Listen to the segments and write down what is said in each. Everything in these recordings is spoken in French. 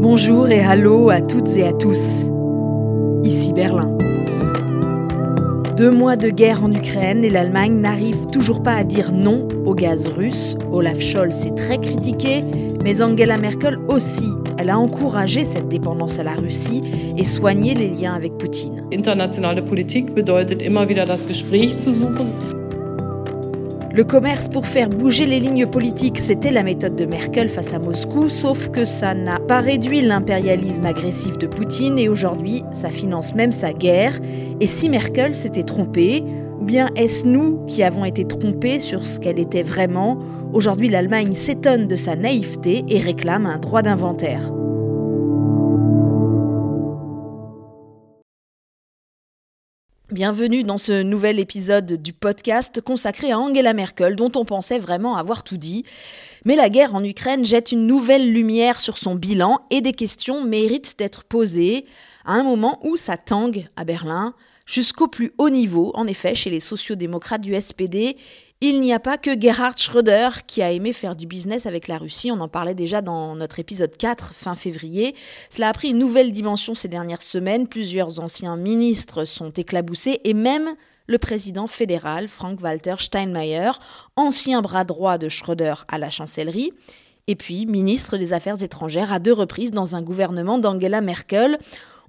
Bonjour et hallo à toutes et à tous. Ici Berlin. Deux mois de guerre en Ukraine et l'Allemagne n'arrive toujours pas à dire non au gaz russe. Olaf Scholz est très critiqué, mais Angela Merkel aussi. Elle a encouragé cette dépendance à la Russie et soigné les liens avec Poutine. Internationale Politik bedeutet immer wieder das Gespräch zu suchen. Le commerce pour faire bouger les lignes politiques, c'était la méthode de Merkel face à Moscou, sauf que ça n'a pas réduit l'impérialisme agressif de Poutine et aujourd'hui, ça finance même sa guerre. Et si Merkel s'était trompée, ou bien est-ce nous qui avons été trompés sur ce qu'elle était vraiment? Aujourd'hui, l'Allemagne s'étonne de sa naïveté et réclame un droit d'inventaire. Bienvenue dans ce nouvel épisode du podcast consacré à Angela Merkel, dont on pensait vraiment avoir tout dit. Mais la guerre en Ukraine jette une nouvelle lumière sur son bilan et des questions méritent d'être posées à un moment où ça tangue à Berlin, jusqu'au plus haut niveau, en effet, chez les sociodémocrates du SPD il n'y a pas que Gerhard Schröder qui a aimé faire du business avec la Russie, on en parlait déjà dans notre épisode 4 fin février. Cela a pris une nouvelle dimension ces dernières semaines, plusieurs anciens ministres sont éclaboussés et même le président fédéral Frank-Walter Steinmeier, ancien bras droit de Schröder à la chancellerie, et puis ministre des Affaires étrangères à deux reprises dans un gouvernement d'Angela Merkel.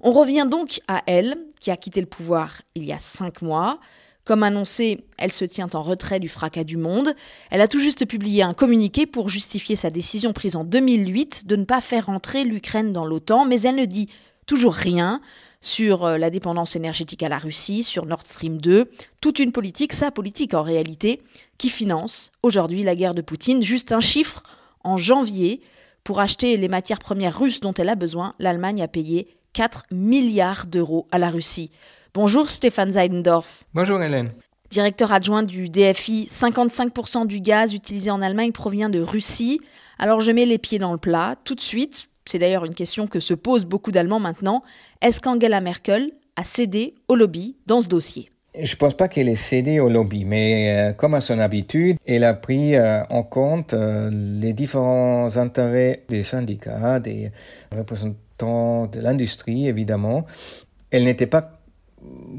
On revient donc à elle, qui a quitté le pouvoir il y a cinq mois. Comme annoncé, elle se tient en retrait du fracas du monde. Elle a tout juste publié un communiqué pour justifier sa décision prise en 2008 de ne pas faire entrer l'Ukraine dans l'OTAN, mais elle ne dit toujours rien sur euh, la dépendance énergétique à la Russie, sur Nord Stream 2, toute une politique, sa politique en réalité, qui finance aujourd'hui la guerre de Poutine. Juste un chiffre, en janvier, pour acheter les matières premières russes dont elle a besoin, l'Allemagne a payé 4 milliards d'euros à la Russie. Bonjour Stéphane Seidendorf. Bonjour Hélène. Directeur adjoint du DFI, 55% du gaz utilisé en Allemagne provient de Russie. Alors je mets les pieds dans le plat tout de suite. C'est d'ailleurs une question que se posent beaucoup d'Allemands maintenant. Est-ce qu'Angela Merkel a cédé au lobby dans ce dossier? Je ne pense pas qu'elle ait cédé au lobby, mais euh, comme à son habitude, elle a pris euh, en compte euh, les différents intérêts des syndicats, des représentants de l'industrie, évidemment. Elle n'était pas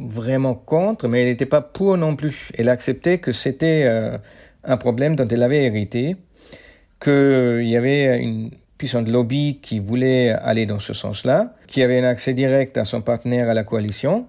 vraiment contre, mais elle n'était pas pour non plus. Elle acceptait que c'était euh, un problème dont elle avait hérité, qu'il y avait une puissante lobby qui voulait aller dans ce sens-là, qui avait un accès direct à son partenaire à la coalition,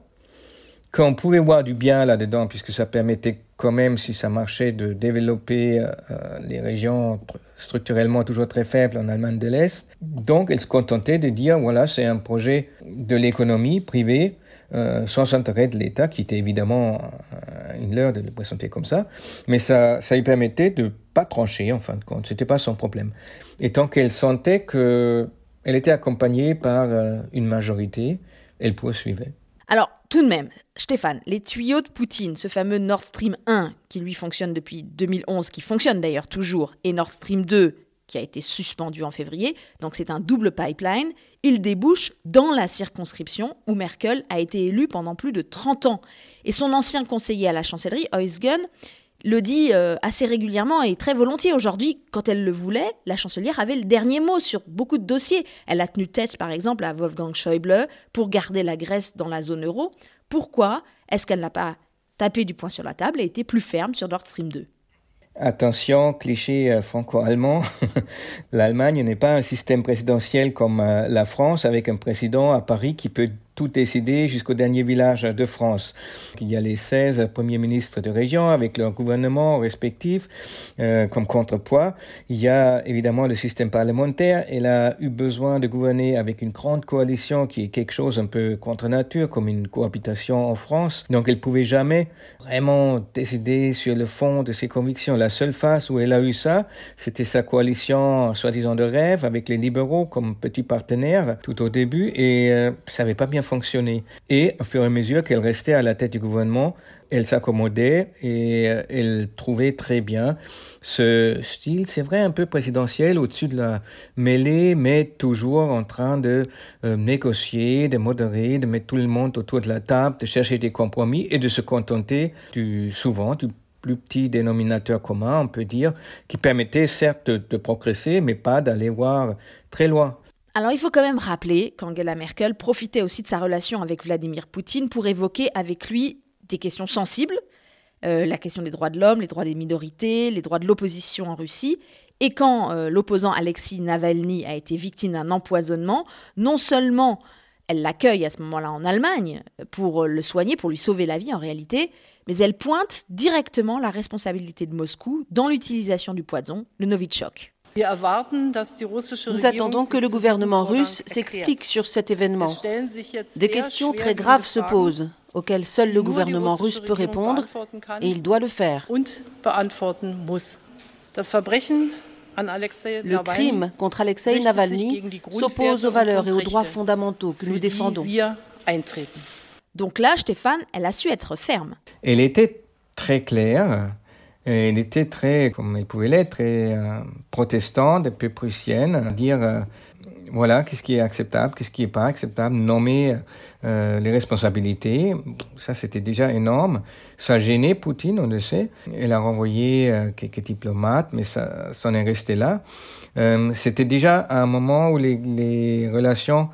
qu'on pouvait voir du bien là-dedans, puisque ça permettait quand même, si ça marchait, de développer euh, euh, les régions structurellement toujours très faibles en Allemagne de l'Est. Donc, elle se contentait de dire, voilà, c'est un projet de l'économie privée euh, sans intérêt de l'État, qui était évidemment euh, une leurre de le présenter comme ça, mais ça, ça lui permettait de pas trancher en fin de compte, c'était pas son problème. Et tant qu'elle sentait qu'elle était accompagnée par euh, une majorité, elle poursuivait. Alors, tout de même, Stéphane, les tuyaux de Poutine, ce fameux Nord Stream 1 qui lui fonctionne depuis 2011, qui fonctionne d'ailleurs toujours, et Nord Stream 2 qui a été suspendu en février, donc c'est un double pipeline, il débouche dans la circonscription où Merkel a été élue pendant plus de 30 ans. Et son ancien conseiller à la chancellerie, Heusgen, le dit euh, assez régulièrement et très volontiers. Aujourd'hui, quand elle le voulait, la chancelière avait le dernier mot sur beaucoup de dossiers. Elle a tenu tête, par exemple, à Wolfgang Schäuble pour garder la Grèce dans la zone euro. Pourquoi est-ce qu'elle n'a pas tapé du poing sur la table et été plus ferme sur Nord Stream 2 Attention, cliché euh, franco-allemand, l'Allemagne n'est pas un système présidentiel comme euh, la France avec un président à Paris qui peut tout décidé jusqu'au dernier village de France. Il y a les 16 premiers ministres de région avec leurs gouvernements respectifs euh, comme contrepoids. Il y a évidemment le système parlementaire. Elle a eu besoin de gouverner avec une grande coalition qui est quelque chose un peu contre nature, comme une cohabitation en France. Donc elle pouvait jamais vraiment décider sur le fond de ses convictions. La seule phase où elle a eu ça, c'était sa coalition soi-disant de rêve avec les libéraux comme petit partenaire tout au début et euh, ça n'avait pas bien fonctionner. Et au fur et à mesure qu'elle restait à la tête du gouvernement, elle s'accommodait et euh, elle trouvait très bien ce style, c'est vrai, un peu présidentiel au-dessus de la mêlée, mais toujours en train de euh, négocier, de modérer, de mettre tout le monde autour de la table, de chercher des compromis et de se contenter souvent du plus petit dénominateur commun, on peut dire, qui permettait certes de progresser, mais pas d'aller voir très loin. Alors il faut quand même rappeler qu'Angela Merkel profitait aussi de sa relation avec Vladimir Poutine pour évoquer avec lui des questions sensibles, euh, la question des droits de l'homme, les droits des minorités, les droits de l'opposition en Russie. Et quand euh, l'opposant Alexis Navalny a été victime d'un empoisonnement, non seulement elle l'accueille à ce moment-là en Allemagne pour le soigner, pour lui sauver la vie en réalité, mais elle pointe directement la responsabilité de Moscou dans l'utilisation du poison, le Novichok. Nous attendons que le gouvernement russe s'explique sur cet événement. Des questions très graves se posent, auxquelles seul le gouvernement russe peut répondre, et il doit le faire. Le crime contre Alexei Navalny s'oppose aux valeurs et aux droits fondamentaux que nous défendons. Donc là, Stéphane, elle a su être ferme. Elle était très claire. Elle était très, comme elle pouvait l'être, très euh, protestante, un peu prussienne, dire euh, voilà, qu'est-ce qui est acceptable, qu'est-ce qui n'est pas acceptable, nommer euh, les responsabilités. Ça, c'était déjà énorme. Ça gênait Poutine, on le sait. Elle a renvoyé euh, quelques diplomates, mais ça, ça en est resté là. C'était déjà un moment où les, relations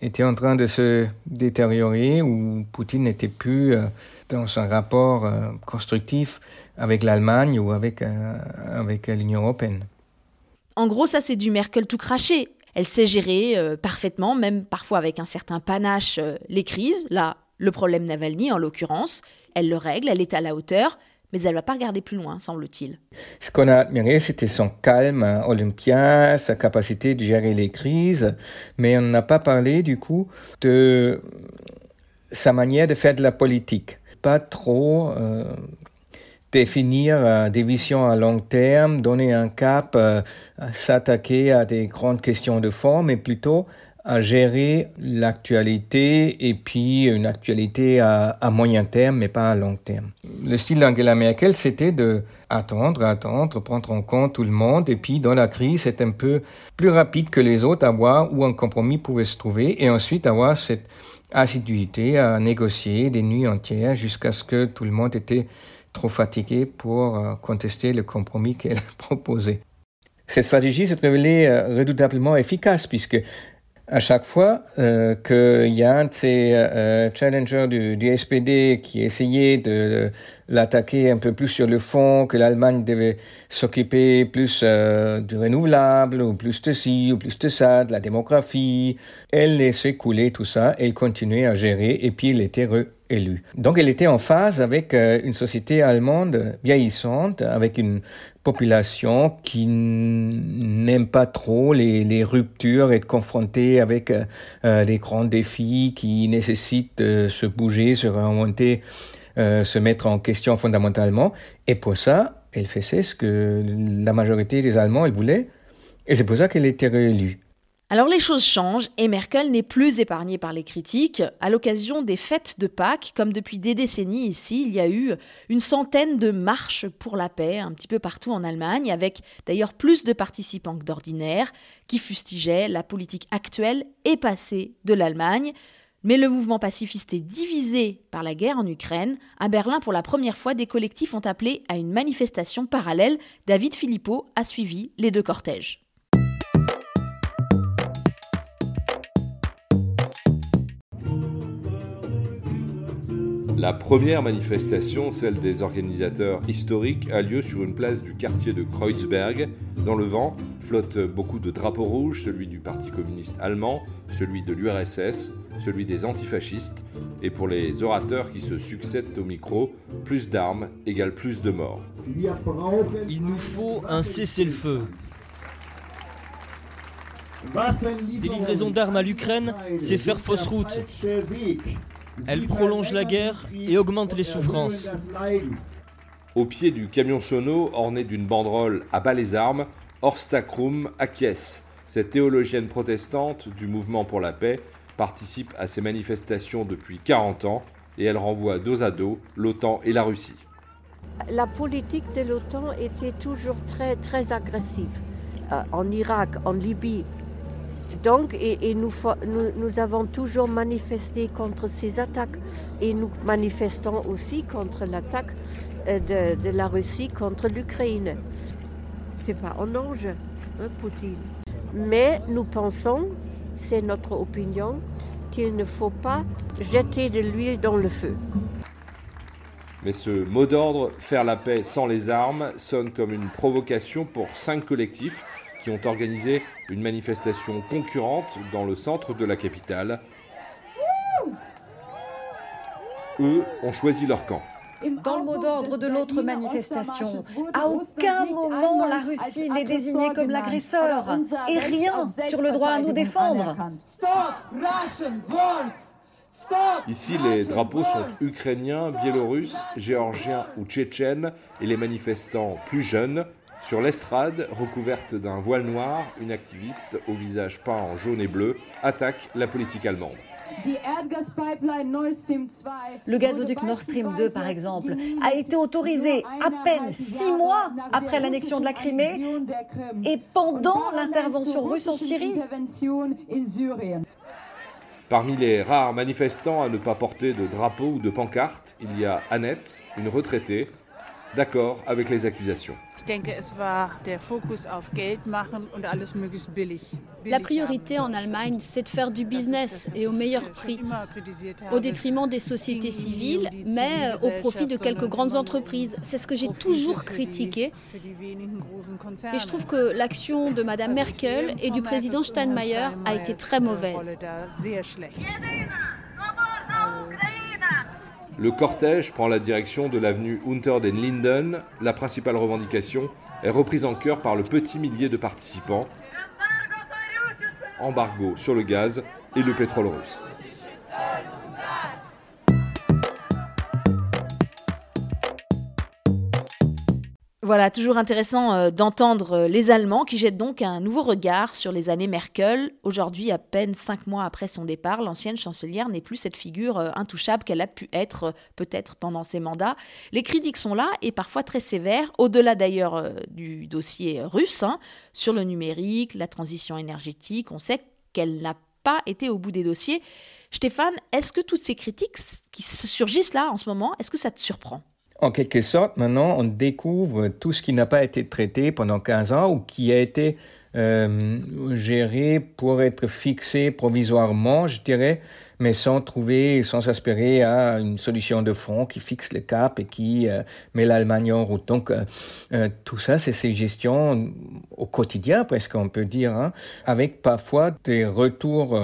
étaient en train de se détériorer, où Poutine n'était plus dans un rapport constructif avec l'Allemagne ou avec, avec l'Union européenne. En gros, ça, c'est du Merkel tout craché. Elle sait gérer euh, parfaitement, même parfois avec un certain panache, euh, les crises. Là, le problème Navalny, en l'occurrence, elle le règle, elle est à la hauteur, mais elle ne va pas regarder plus loin, semble-t-il. Ce qu'on a admiré, c'était son calme olympien, sa capacité de gérer les crises, mais on n'a pas parlé du coup de sa manière de faire de la politique. Trop euh, définir des visions à long terme, donner un cap, euh, s'attaquer à des grandes questions de forme, mais plutôt à gérer l'actualité et puis une actualité à, moyen terme, mais pas à long terme. Le style d'Angela Merkel, c'était de attendre, attendre, prendre en compte tout le monde, et puis dans la crise, c'est un peu plus rapide que les autres à voir où un compromis pouvait se trouver, et ensuite avoir cette assiduité à négocier des nuits entières jusqu'à ce que tout le monde était trop fatigué pour euh, contester le compromis qu'elle proposait. Cette stratégie s'est révélée euh, redoutablement efficace puisque à chaque fois euh, qu'il y a un de ces euh, challengers du, du, SPD qui essayait de, l'attaquer un peu plus sur le fond, que l'Allemagne devait s'occuper plus du renouvelable, ou plus de ci, ou plus de ça, de la démographie, elle laissait couler tout ça, elle continuait à gérer, et puis elle était donc elle était en phase avec euh, une société allemande vieillissante, avec une population qui n'aime pas trop les, les, ruptures, être confrontée avec euh, euh, les grands défis qui nécessitent de se bouger, se remonter, se mettre en question fondamentalement. Et pour ça, elle faisait ce que la majorité des Allemands elle voulaient, et c'est pour ça qu'elle était réélue. Alors les choses changent et Merkel n'est plus épargnée par les critiques. À l'occasion des fêtes de Pâques, comme depuis des décennies ici, il y a eu une centaine de marches pour la paix un petit peu partout en Allemagne, avec d'ailleurs plus de participants que d'ordinaire, qui fustigeaient la politique actuelle et passée de l'Allemagne. Mais le mouvement pacifiste est divisé par la guerre en Ukraine. À Berlin, pour la première fois, des collectifs ont appelé à une manifestation parallèle. David Philippot a suivi les deux cortèges. La première manifestation, celle des organisateurs historiques, a lieu sur une place du quartier de Kreuzberg. Dans le vent flottent beaucoup de drapeaux rouges, celui du Parti communiste allemand, celui de l'URSS, celui des antifascistes, et pour les orateurs qui se succèdent au micro, plus d'armes égale plus de morts. Il nous faut un cessez-le-feu. Des livraisons d'armes à l'Ukraine, c'est faire fausse route. Elle prolonge la guerre et augmente les souffrances. Au pied du camion sono, orné d'une banderole à bas les armes, Orstakrum acquiesce. Cette théologienne protestante du mouvement pour la paix participe à ces manifestations depuis 40 ans et elle renvoie dos à dos l'OTAN et la Russie. La politique de l'OTAN était toujours très, très agressive. Euh, en Irak, en Libye, donc, nous, avons toujours manifesté contre ces attaques et nous manifestons aussi contre l'attaque euh, de, la Russie contre l'Ukraine. C'est pas un ange, hein, Poutine. Mais nous pensons c'est notre opinion, qu'il ne faut pas jeter de l'huile dans le feu. Mais ce mot d'ordre, faire la paix sans les armes, sonne comme une provocation pour cinq collectifs qui ont organisé une manifestation concurrente dans le centre de la capitale. Eux ont choisi leur camp. Dans le mot d'ordre de l'autre manifestation, à aucun moment la Russie n'est désignée comme l'agresseur et rien sur le droit à nous défendre. Ici, les drapeaux sont ukrainiens, biélorusses, géorgiens ou tchétchènes et les manifestants plus jeunes. Sur l'estrade, recouverte d'un voile noir, une activiste au visage peint en jaune et bleu attaque la politique allemande. Le gazoduc Nord Stream 2, par exemple, a été autorisé à peine six mois après l'annexion de la Crimée et pendant l'intervention russe en Syrie. Parmi les rares manifestants à ne pas porter de drapeau ou de pancarte, il y a Annette, une retraitée, d'accord avec les accusations. La priorité en Allemagne, c'est de faire du business et au meilleur prix, au détriment des sociétés civiles, mais au profit de quelques grandes entreprises. C'est ce que j'ai toujours critiqué. Et je trouve que l'action de Mme Merkel et du président Steinmeier a été très mauvaise. Le cortège prend la direction de l'avenue Unter den Linden. La principale revendication est reprise en cœur par le petit millier de participants. Embargo sur le gaz et le pétrole russe. Voilà, toujours intéressant euh, d'entendre euh, les Allemands qui jettent donc un nouveau regard sur les années Merkel. Aujourd'hui, à peine cinq mois après son départ, l'ancienne chancelière n'est plus cette figure euh, intouchable qu'elle a pu être peut-être pendant ses mandats. Les critiques sont là et parfois très sévères, au-delà d'ailleurs du dossier russe, hein, sur le numérique, la transition énergétique. On sait qu'elle n'a pas été au bout des dossiers. Stéphane, est-ce que toutes ces critiques qui surgissent là en ce moment, est-ce que ça te surprend? En quelque sorte, maintenant, on découvre tout ce qui n'a pas été traité pendant 15 ans ou qui a été euh, géré pour être fixé provisoirement, je dirais, mais sans trouver, sans aspirer à une solution de fond qui fixe le cap et qui euh, met l'Allemagne en route. Donc, euh, tout ça, c'est ces gestions au quotidien, presque, on peut dire, hein, avec parfois des retours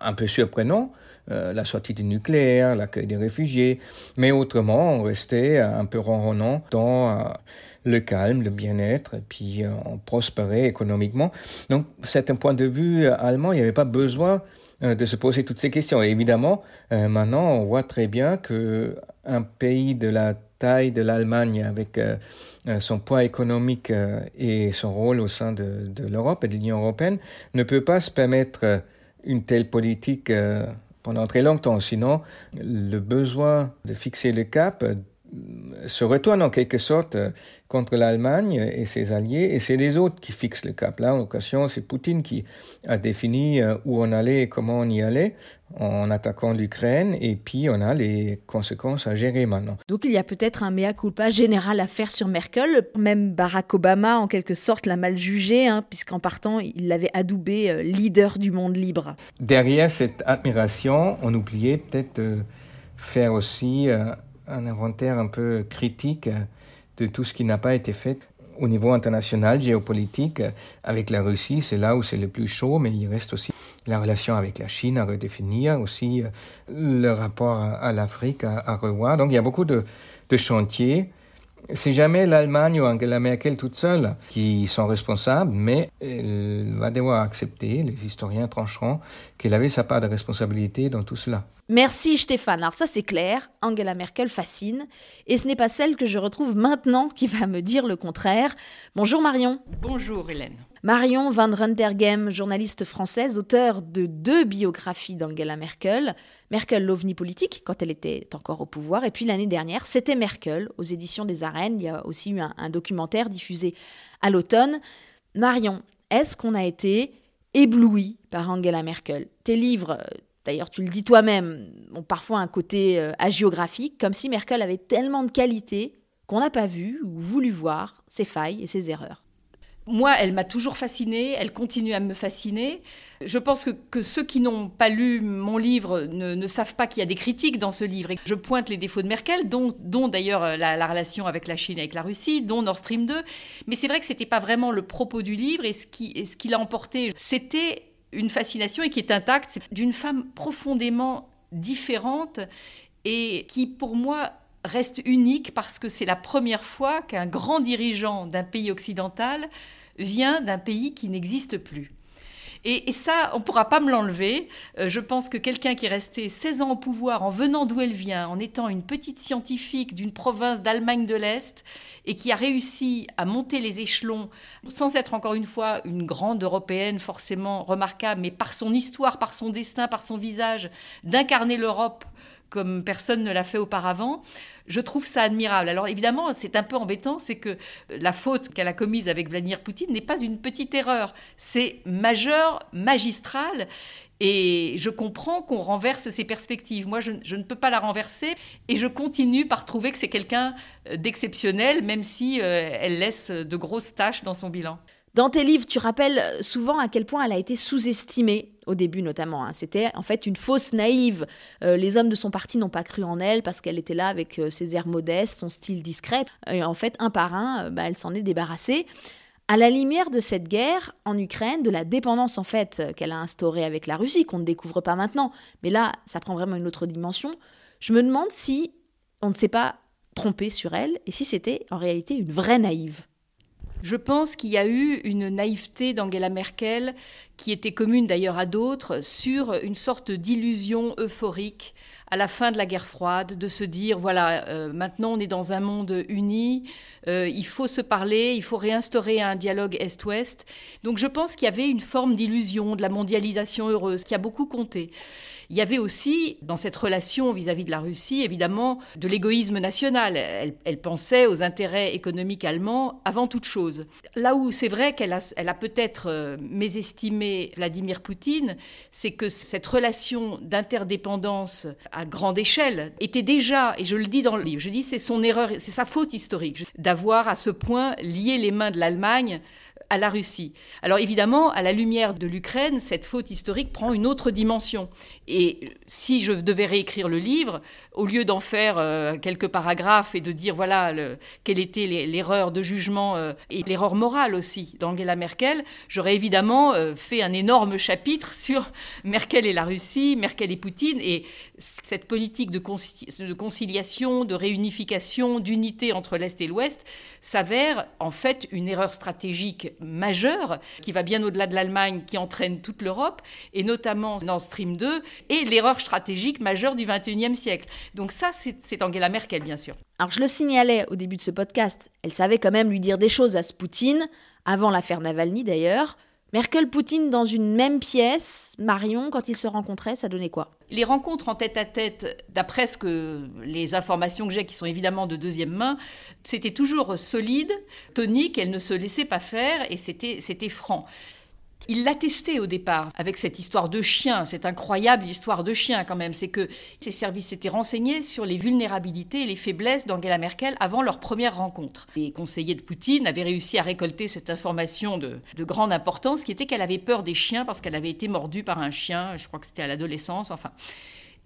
un peu surprenants. Euh, la sortie du nucléaire, l'accueil des réfugiés, mais autrement, on restait un peu ronronnant dans euh, le calme, le bien-être, et puis euh, on prospérait économiquement. Donc, c'est un point de vue allemand, il n'y avait pas besoin de se poser toutes ces questions. Et évidemment, maintenant, on voit très bien que un pays de la taille de l'Allemagne, avec son poids économique et son rôle au sein de, de l'Europe et de l'Union européenne, ne peut pas se permettre une telle politique pendant très longtemps. Sinon, le besoin de fixer le cap se retourne en quelque sorte euh, contre l'Allemagne et ses alliés, et c'est les autres qui fixent le cap. Là, en occasion, c'est Poutine qui a défini euh, où on allait et comment on y allait en attaquant l'Ukraine, et puis on a les conséquences à gérer maintenant. Donc il y a peut-être un mea culpa général à faire sur Merkel. Même Barack Obama, en quelque sorte, l'a mal jugé, hein, puisqu'en partant, il l'avait adoubé euh, leader du monde libre. Derrière cette admiration, on oubliait peut-être faire aussi euh, un inventaire un peu critique de tout ce qui n'a pas été fait au niveau international, géopolitique, avec la Russie, c'est là où c'est le plus chaud, mais il reste aussi la relation avec la Chine à redéfinir, aussi euh, le rapport à, l'Afrique à, revoir. Donc il y a beaucoup de, de chantiers. C'est jamais l'Allemagne ou Angela Merkel toute seule qui sont responsables, mais elle va devoir accepter, les historiens trancheront, qu'elle avait sa part de responsabilité dans tout cela. Merci Stéphane. Alors ça c'est clair, Angela Merkel fascine, et ce n'est pas celle que je retrouve maintenant qui va me dire le contraire. Bonjour Marion. Bonjour Hélène. Marion Van Rentergem, journaliste française, auteure de deux biographies d'Angela Merkel. Merkel, l'ovni politique, quand elle était encore au pouvoir. Et puis l'année dernière, c'était Merkel, aux éditions des Arènes. Il y a aussi eu un, documentaire diffusé à l'automne. Marion, est-ce qu'on a été ébloui par Angela Merkel? Tes livres, d'ailleurs tu le dis toi-même, ont parfois un côté euh, hagiographique, comme si Merkel avait tellement de qualités qu'on n'a pas vu ou voulu voir ses failles et ses erreurs. Moi, elle m'a toujours fascinée, elle continue à me fasciner. Je pense que, ceux qui n'ont pas lu mon livre ne, savent pas qu'il y a des critiques dans ce livre. Je pointe les défauts de Merkel, dont, d'ailleurs euh, la, relation avec la Chine et avec la Russie, dont Nord Stream 2. Mais c'est vrai que ce n'était pas vraiment le propos du livre. Et ce qui, et ce qui l'a emporté, c'était une fascination et qui est intacte d'une femme profondément différente et qui, pour moi, reste unique parce que c'est la première fois qu'un grand dirigeant d'un pays occidental vient d'un pays qui n'existe plus. Et, ça, on ne pourra pas me l'enlever. Euh, je pense que quelqu'un qui est resté 16 ans au pouvoir en venant d'où elle vient, en étant une petite scientifique d'une province d'Allemagne de l'Est, et qui a réussi à monter les échelons, sans être encore une fois une grande européenne forcément remarquable, mais par son histoire, par son destin, par son visage, d'incarner l'Europe comme personne ne l'a fait auparavant. Je trouve ça admirable. Alors évidemment, c'est un peu embêtant, c'est que la faute qu'elle a commise avec Vladimir Poutine n'est pas une petite erreur, c'est majeur, magistral. Et je comprends qu'on renverse ses perspectives. Moi, je, ne peux pas la renverser et je continue par trouver que c'est quelqu'un d'exceptionnel, même si euh, elle laisse de grosses tâches dans son bilan. Dans tes livres, tu rappelles souvent à quel point elle a été sous-estimée, au début notamment. Hein. C'était en fait une fausse naïve. Euh, les hommes de son parti n'ont pas cru en elle parce qu'elle était là avec euh, ses airs modestes, son style discret. Et en fait, un par un, euh, bah, elle s'en est débarrassée. À la lumière de cette guerre en Ukraine, de la dépendance en fait qu'elle a instaurée avec la Russie, qu'on ne découvre pas maintenant, mais là, ça prend vraiment une autre dimension, je me demande si on ne s'est pas trompé sur elle et si c'était en réalité une vraie naïve. Je pense qu'il y a eu une naïveté d'Angela Merkel, qui était commune d'ailleurs à d'autres, sur une sorte d'illusion euphorique à la fin de la guerre froide, de se dire, voilà, euh, maintenant on est dans un monde uni, euh, il faut se parler, il faut réinstaurer un dialogue Est-Ouest. Donc je pense qu'il y avait une forme d'illusion, de la mondialisation heureuse, qui a beaucoup compté. Il y avait aussi, dans cette relation vis-à-vis de la Russie, évidemment, de l'égoïsme national. Elle, pensait aux intérêts économiques allemands avant toute chose. Là où c'est vrai qu'elle a, peut-être euh, mésestimé Vladimir Poutine, c'est que cette relation d'interdépendance à grande échelle était déjà, et je le dis dans le livre, je dis c'est son erreur, c'est sa faute historique d'avoir à ce point lié les mains de l'Allemagne à la Russie. Alors évidemment, à la lumière de l'Ukraine, cette faute historique prend une autre dimension. Et si je devais réécrire le livre, au lieu d'en faire euh, quelques paragraphes et de dire voilà quelle était l'erreur de jugement euh, et l'erreur morale aussi d'Angela Merkel, j'aurais évidemment euh, fait un énorme chapitre sur Merkel et la Russie, Merkel et Poutine, et cette politique de conciliation, de réunification, d'unité entre l'Est et l'Ouest s'avère en fait une erreur stratégique majeure qui va bien au-delà de l'Allemagne, qui entraîne toute l'Europe, et notamment Nord Stream 2, et l'erreur stratégique majeure du XXIe siècle. Donc ça, c'est Angela Merkel, bien sûr. Alors je le signalais au début de ce podcast, elle savait quand même lui dire des choses à ce Poutine, avant l'affaire Navalny d'ailleurs. Merkel-Poutine dans une même pièce, Marion, quand ils se rencontraient, ça donnait quoi? Les rencontres en tête-à-tête, d'après que les informations que j'ai, qui sont évidemment de deuxième main, c'était toujours solide, tonique, elle ne se laissait pas faire et c'était franc. Il l'attestait au départ avec cette histoire de chien, cette incroyable histoire de chien quand même. C'est que ses services s'étaient renseignés sur les vulnérabilités et les faiblesses d'Angela Merkel avant leur première rencontre. Les conseillers de Poutine avaient réussi à récolter cette information de, de grande importance qui était qu'elle avait peur des chiens parce qu'elle avait été mordue par un chien, je crois que c'était à l'adolescence, enfin.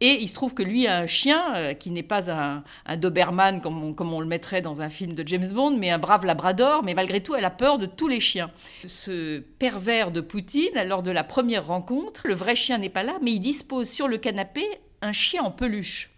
Et il se trouve que lui a un chien euh, qui n'est pas un, Doberman comme on, comme on, le mettrait dans un film de James Bond, mais un brave labrador. Mais malgré tout, elle a peur de tous les chiens. Ce pervers de Poutine, lors de la première rencontre, le vrai chien n'est pas là, mais il dispose sur le canapé un chien en peluche.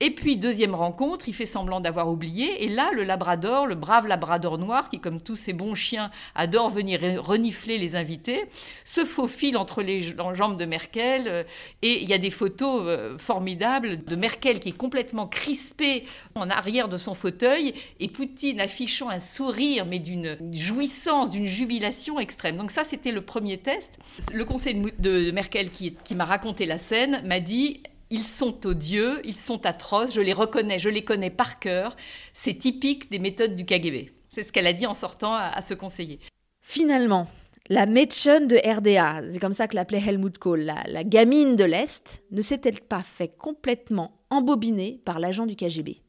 Et puis, deuxième rencontre, il fait semblant d'avoir oublié. Et là, le labrador, le brave labrador noir, qui, comme tous ces bons chiens, adore venir renifler les invités, se faufile entre les jambes de Merkel. Euh, et il y a des photos euh, formidables de Merkel qui est complètement crispée en arrière de son fauteuil et Poutine affichant un sourire, mais d'une jouissance, d'une jubilation extrême. Donc ça, c'était le premier test. Le conseil de Merkel qui, qui m'a raconté la scène m'a dit ils sont odieux, ils sont atroces, je les reconnais, je les connais par cœur. C'est typique des méthodes du KGB. C'est ce qu'elle a dit en sortant à, ce conseiller. Finalement, la Mädchen de RDA, c'est comme ça que l'appelait Helmut Kohl, la, la gamine de l'Est, ne s'est-elle pas fait complètement embobiner par l'agent du KGB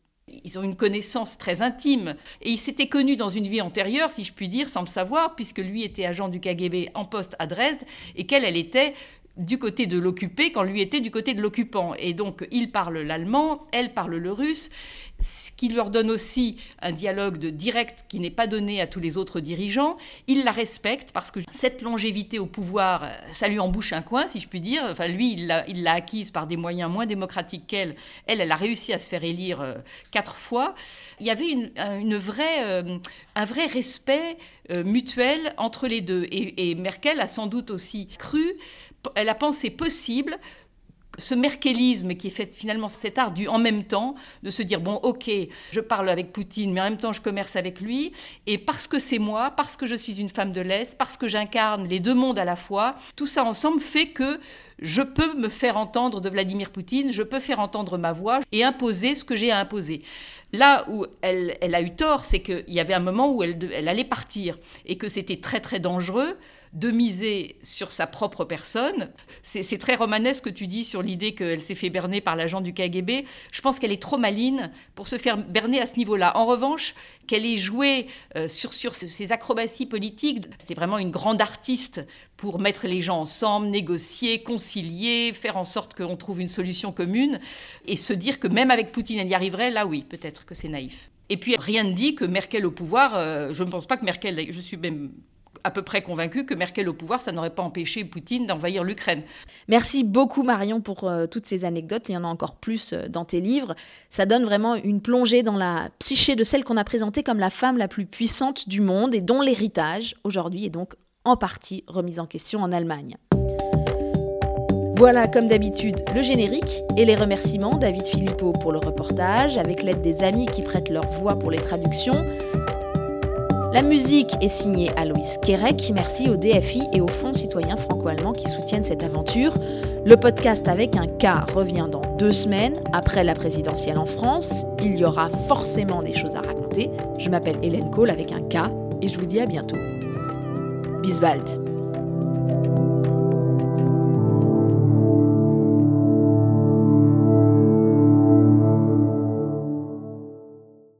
ils ont une connaissance très intime. Et ils s'étaient connus dans une vie antérieure, si je puis dire, sans le savoir, puisque lui était agent du KGB en poste à Dresde et qu'elle, elle était du côté de l'occupé quand lui était du côté de l'occupant. Et donc, il parle l'allemand, elle parle le russe, ce qui leur donne aussi un dialogue de direct qui n'est pas donné à tous les autres dirigeants. Il la respecte parce que cette longévité au pouvoir, euh, ça lui embouche un coin, si je puis dire. Enfin, lui, il l'a acquise par des moyens moins démocratiques qu'elle. Elle, elle a réussi à se faire élire euh, quatre fois. Il y avait une, vraie, euh, un vrai respect mutuel entre les deux. Et Merkel a sans doute aussi cru elle a pensé possible ce merkelisme qui est fait finalement cet art du en même temps, de se dire bon ok, je parle avec Poutine, mais en même temps je commerce avec lui, et parce que c'est moi, parce que je suis une femme de l'Est, parce que j'incarne les deux mondes à la fois, tout ça ensemble fait que je peux me faire entendre de Vladimir Poutine, je peux faire entendre ma voix et imposer ce que j'ai à imposer. Là où elle, a eu tort, c'est qu'il y avait un moment où elle, elle allait partir et que c'était très très dangereux de miser sur sa propre personne. C'est très romanesque que tu dis sur l'idée qu'elle s'est fait berner par l'agent du KGB. Je pense qu'elle est trop maline pour se faire berner à ce niveau-là. En revanche, qu'elle ait joué euh, sur, ses acrobaties politiques, c'était vraiment une grande artiste pour mettre les gens ensemble, négocier, concilier, faire en sorte qu'on trouve une solution commune, et se dire que même avec Poutine, elle y arriverait, là oui, peut-être que c'est naïf. Et puis rien ne dit que Merkel au pouvoir, euh, je ne pense pas que Merkel, je suis même à peu près convaincu que Merkel au pouvoir, ça n'aurait pas empêché Poutine d'envahir l'Ukraine. Merci beaucoup Marion pour euh, toutes ces anecdotes. Il y en a encore plus euh, dans tes livres. Ça donne vraiment une plongée dans la psyché de celle qu'on a présentée comme la femme la plus puissante du monde et dont l'héritage aujourd'hui est donc en partie remise en question en Allemagne. Voilà, comme d'habitude, le générique et les remerciements. David Philippot pour le reportage, avec l'aide des amis qui prêtent leur voix pour les traductions. La musique est signée Aloïs Kerek. Merci au DFI et au Fonds citoyen franco-allemand qui soutiennent cette aventure. Le podcast avec un K revient dans deux semaines après la présidentielle en France. Il y aura forcément des choses à raconter. Je m'appelle Hélène Cole avec un K et je vous dis à bientôt. Bis bald.